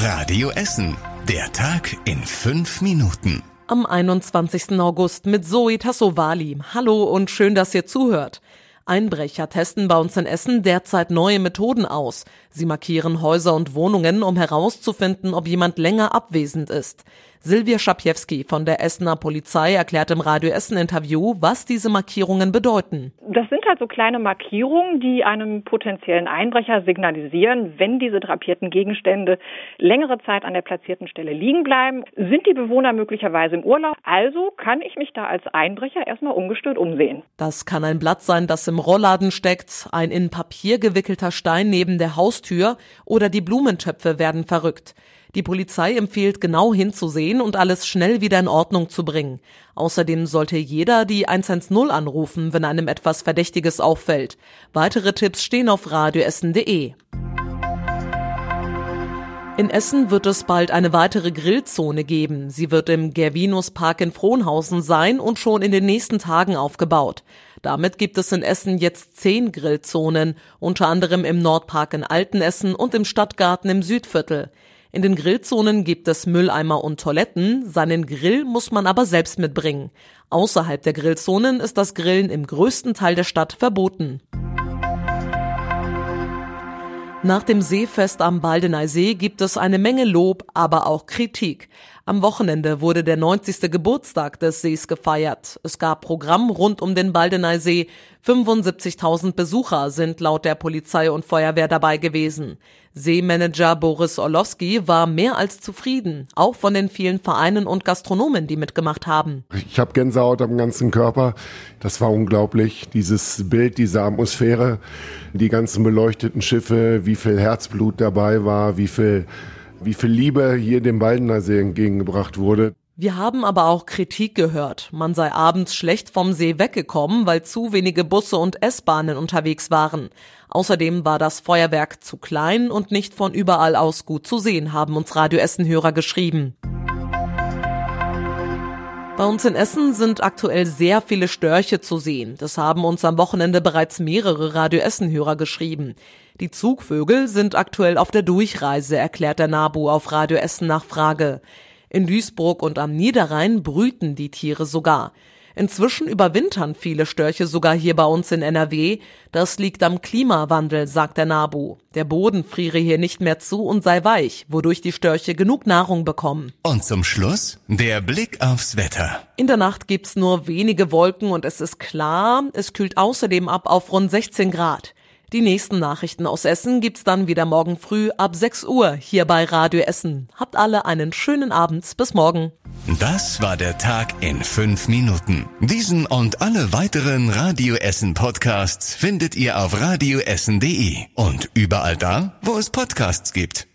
Radio Essen. Der Tag in fünf Minuten. Am 21. August mit Zoe Tassovali. Hallo und schön, dass ihr zuhört. Einbrecher testen bei uns in Essen derzeit neue Methoden aus. Sie markieren Häuser und Wohnungen, um herauszufinden, ob jemand länger abwesend ist. Silvia Schapiewski von der Essener Polizei erklärt im Radio Essen Interview, was diese Markierungen bedeuten. Das sind halt so kleine Markierungen, die einem potenziellen Einbrecher signalisieren, wenn diese drapierten Gegenstände längere Zeit an der platzierten Stelle liegen bleiben, sind die Bewohner möglicherweise im Urlaub. Also kann ich mich da als Einbrecher erstmal ungestört umsehen. Das kann ein Blatt sein, das im Rollladen steckt, ein in Papier gewickelter Stein neben der Haustür oder die Blumentöpfe werden verrückt. Die Polizei empfiehlt genau hinzusehen und alles schnell wieder in Ordnung zu bringen. Außerdem sollte jeder die 110 anrufen, wenn einem etwas Verdächtiges auffällt. Weitere Tipps stehen auf radioessen.de. In Essen wird es bald eine weitere Grillzone geben. Sie wird im Gervinus Park in Frohnhausen sein und schon in den nächsten Tagen aufgebaut. Damit gibt es in Essen jetzt zehn Grillzonen, unter anderem im Nordpark in Altenessen und im Stadtgarten im Südviertel. In den Grillzonen gibt es Mülleimer und Toiletten, seinen Grill muss man aber selbst mitbringen. Außerhalb der Grillzonen ist das Grillen im größten Teil der Stadt verboten. Nach dem Seefest am Baldeneysee gibt es eine Menge Lob, aber auch Kritik. Am Wochenende wurde der 90. Geburtstag des Sees gefeiert. Es gab Programm rund um den Baldeneysee. 75.000 Besucher sind laut der Polizei und Feuerwehr dabei gewesen. Seemanager Boris Orlowski war mehr als zufrieden, auch von den vielen Vereinen und Gastronomen, die mitgemacht haben. Ich habe Gänsehaut am ganzen Körper. Das war unglaublich. Dieses Bild, diese Atmosphäre, die ganzen beleuchteten Schiffe, wie viel Herzblut dabei war, wie viel wie viel Liebe hier dem Baldener See entgegengebracht wurde. Wir haben aber auch Kritik gehört. Man sei abends schlecht vom See weggekommen, weil zu wenige Busse und S-Bahnen unterwegs waren. Außerdem war das Feuerwerk zu klein und nicht von überall aus gut zu sehen, haben uns Radio Essen-Hörer geschrieben. Bei uns in Essen sind aktuell sehr viele Störche zu sehen. Das haben uns am Wochenende bereits mehrere Radio Essen-Hörer geschrieben. Die Zugvögel sind aktuell auf der Durchreise, erklärt der NABU auf Radio Essen nach Frage. In Duisburg und am Niederrhein brüten die Tiere sogar. Inzwischen überwintern viele Störche sogar hier bei uns in NRW. Das liegt am Klimawandel, sagt der NABU. Der Boden friere hier nicht mehr zu und sei weich, wodurch die Störche genug Nahrung bekommen. Und zum Schluss der Blick aufs Wetter. In der Nacht gibt's nur wenige Wolken und es ist klar, es kühlt außerdem ab auf rund 16 Grad. Die nächsten Nachrichten aus Essen gibt's dann wieder morgen früh ab 6 Uhr hier bei Radio Essen. Habt alle einen schönen Abend. Bis morgen. Das war der Tag in fünf Minuten. Diesen und alle weiteren Radio Essen Podcasts findet ihr auf radioessen.de und überall da, wo es Podcasts gibt.